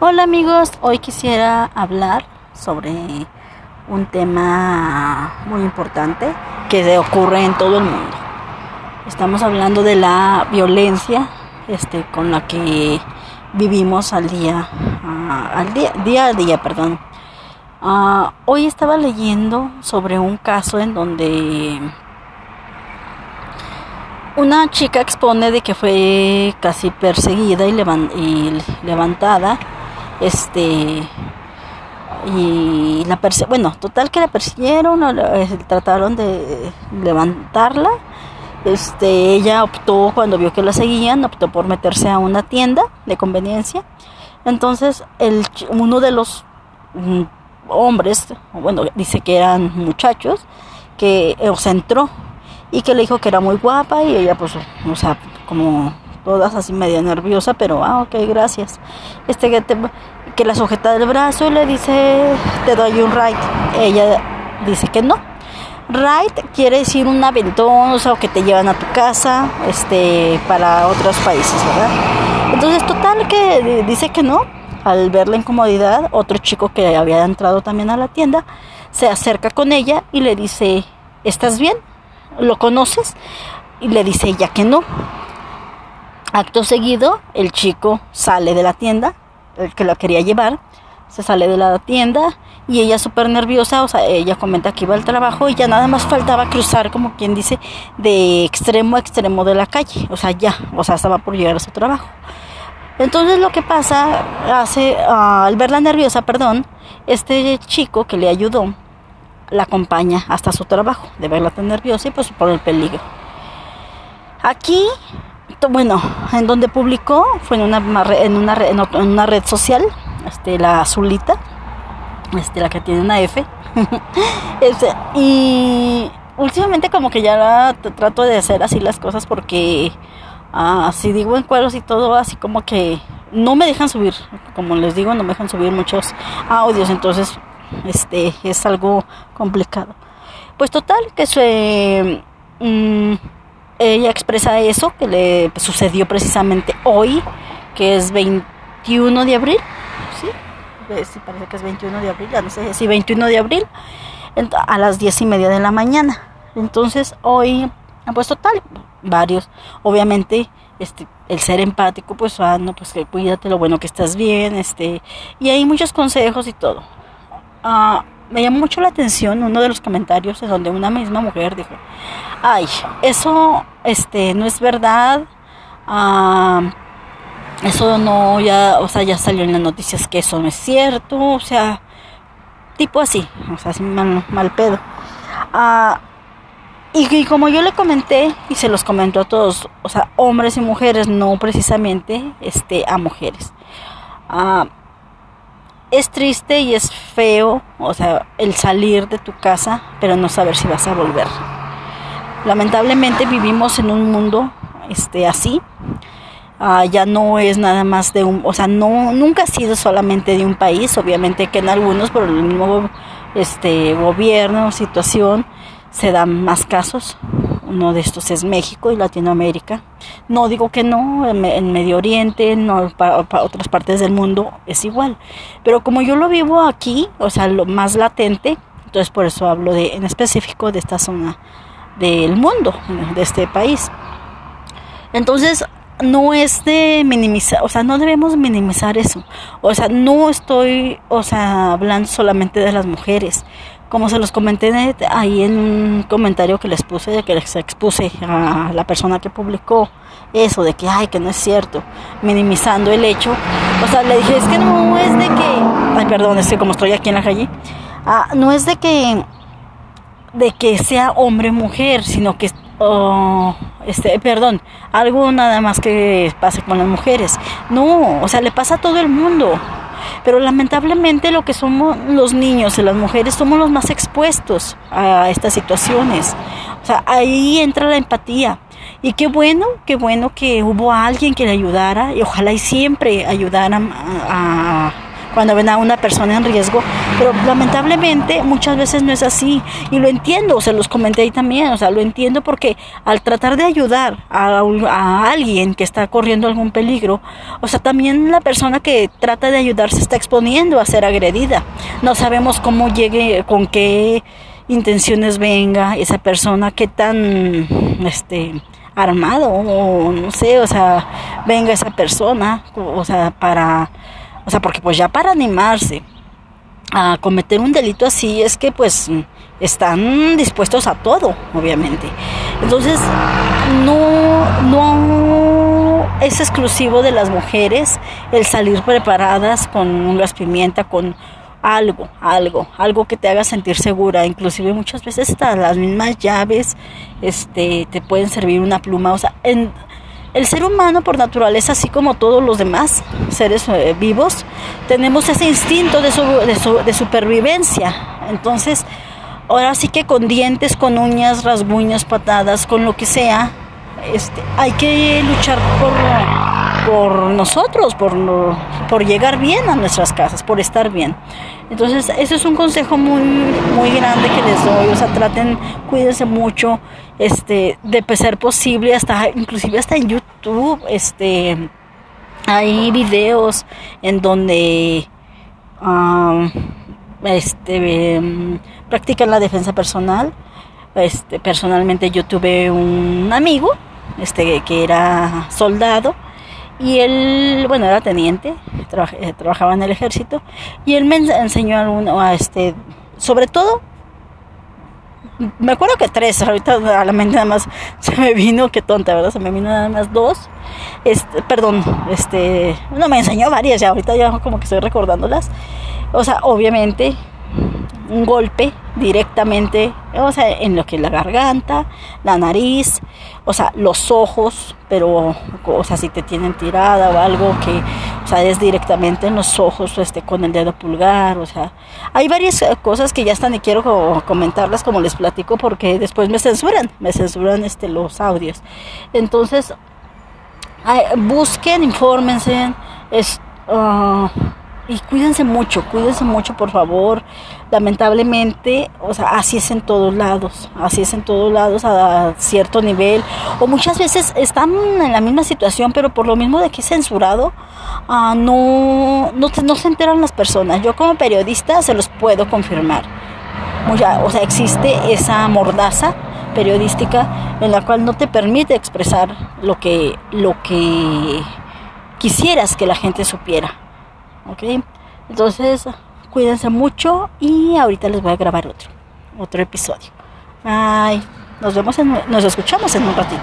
Hola amigos, hoy quisiera hablar sobre un tema muy importante que ocurre en todo el mundo. Estamos hablando de la violencia este, con la que vivimos al día, ah, al día, día a día, perdón. Ah, hoy estaba leyendo sobre un caso en donde una chica expone de que fue casi perseguida y levantada este y la bueno total que la persiguieron eh, trataron de levantarla este ella optó cuando vio que la seguían optó por meterse a una tienda de conveniencia. Entonces el uno de los mm, hombres bueno dice que eran muchachos que o se entró y que le dijo que era muy guapa y ella pues o sea como todas así media nerviosa, pero ah, ok, gracias. Este que, que la sujeta del brazo y le dice, te doy un ride. Ella dice que no. Ride quiere decir un aventón, o que te llevan a tu casa, este, para otros países, ¿verdad? Entonces, total que dice que no. Al ver la incomodidad, otro chico que había entrado también a la tienda se acerca con ella y le dice, ¿estás bien? ¿Lo conoces? Y le dice ella que no. Acto seguido, el chico sale de la tienda, el que la quería llevar, se sale de la tienda y ella súper nerviosa, o sea, ella comenta que iba al trabajo y ya nada más faltaba cruzar, como quien dice, de extremo a extremo de la calle, o sea, ya, o sea, estaba por llegar a su trabajo. Entonces lo que pasa, hace, ah, al verla nerviosa, perdón, este chico que le ayudó, la acompaña hasta su trabajo, de verla tan nerviosa y pues por el peligro. Aquí bueno, en donde publicó fue en una, en una, en una red social, este, la azulita, este, la que tiene una F. este, y últimamente como que ya trato de hacer así las cosas porque ah, digo en cuadros y todo, así como que no me dejan subir, como les digo, no me dejan subir muchos audios, entonces este es algo complicado. Pues total que se... Mm, ella expresa eso que le sucedió precisamente hoy, que es 21 de abril, ¿sí? Sí, parece que es 21 de abril, ya no sé, sí, 21 de abril, a las 10 y media de la mañana. Entonces, hoy, pues total, varios, obviamente, este, el ser empático, pues, ah, pues que cuídate, lo bueno que estás bien, este, y hay muchos consejos y todo. Ah, me llamó mucho la atención uno de los comentarios en donde una misma mujer dijo, ay, eso este, no es verdad, ah, eso no, ya, o sea, ya salió en las noticias que eso no es cierto, o sea, tipo así, o sea, mal, mal pedo. Ah, y, como yo le comenté y se los comentó a todos, o sea, hombres y mujeres, no precisamente este, a mujeres. Ah, es triste y es feo, o sea, el salir de tu casa, pero no saber si vas a volver. Lamentablemente vivimos en un mundo este así. Ah, ya no es nada más de un, o sea, no nunca ha sido solamente de un país, obviamente que en algunos por el mismo este gobierno, situación se dan más casos, uno de estos es México y Latinoamérica. No digo que no, en, Medio Oriente, no, para, otras partes del mundo es igual. Pero como yo lo vivo aquí, o sea, lo más latente, entonces por eso hablo de, en específico de esta zona del mundo, de este país. Entonces, no es de minimizar, o sea, no debemos minimizar eso. O sea, no estoy, o sea, hablando solamente de las mujeres como se los comenté ahí en un comentario que les puse, que les expuse a la persona que publicó eso, de que, ay, que no es cierto, minimizando el hecho. O sea, le dije, es que no es de que, ay, perdón, es que como estoy aquí en la calle, ah, no es de que, de que sea hombre mujer, sino que, oh, este, perdón, algo nada más que pase con las mujeres. No, o sea, le pasa a todo el mundo. Pero lamentablemente lo que somos los niños y las mujeres somos los más expuestos a estas situaciones. O sea, ahí entra la empatía. Y qué bueno, qué bueno que hubo alguien que le ayudara y ojalá y siempre ayudaran a, cuando ven a una persona en riesgo, pero lamentablemente muchas veces no es así y lo entiendo, se los comenté ahí también, o sea, lo entiendo porque al tratar de ayudar a, a alguien que está corriendo algún peligro, o sea, también la persona que trata de ayudar se está exponiendo a ser agredida. No sabemos cómo llegue, con qué intenciones venga esa persona, qué tan este armado o no sé, o sea, venga esa persona, o sea, para o sea, porque pues ya para animarse a cometer un delito así es que pues están dispuestos a todo, obviamente. Entonces, no no es exclusivo de las mujeres el salir preparadas con un pimienta, con algo, algo, algo que te haga sentir segura. Inclusive muchas veces hasta las mismas llaves este, te pueden servir una pluma. O sea, en, el ser humano por naturaleza, así como todos los demás seres eh, vivos, tenemos ese instinto de, de, supervivencia. Entonces, ahora sí que con dientes, con uñas, rasguños, patadas, con lo que sea, este, hay que luchar por por nosotros, por, por llegar bien a nuestras casas, por estar bien. Entonces, ese es un consejo muy, muy grande que les doy. O sea, traten, cuídense mucho, este, de ser posible, hasta, inclusive hasta en YouTube, este, hay videos en donde, este, practican la defensa personal. Este, personalmente yo tuve un amigo, este, que era soldado, y él, bueno, era teniente, eh, trabajaba en el ejército, y él me enseñó a, a este, sobre todo, me acuerdo que tres, ahorita a la mente nada más se me vino, qué tonta, ¿verdad? Se me vino nada más dos, este, perdón, este, no me enseñó varias, ya ahorita ya como que estoy recordándolas, o sea, obviamente un golpe directamente, o sea, en lo que es la garganta, la nariz, o sea, los ojos, pero, o sea, si te tienen tirada o algo que, o sea, es directamente en los ojos, este, con el dedo pulgar, o sea, hay varias cosas que ya están y quiero comentarlas como les platico porque después me censuran, me censuran, este, los audios. Entonces, busquen, infórmense, es, uh, y cuídense mucho, cuídense mucho por favor. Lamentablemente, o sea, así es en todos lados, así es en todos lados a cierto nivel. O muchas veces están en la misma situación, pero por lo mismo de que es censurado, uh, no, no, no, se enteran las personas. Yo como periodista se los puedo confirmar. o sea, existe esa mordaza periodística en la cual no te permite expresar lo que, lo que quisieras que la gente supiera. ¿Ok? Entonces, cuídense mucho y ahorita les voy a grabar otro, otro episodio. Bye. Nos vemos, en, nos escuchamos en un ratito.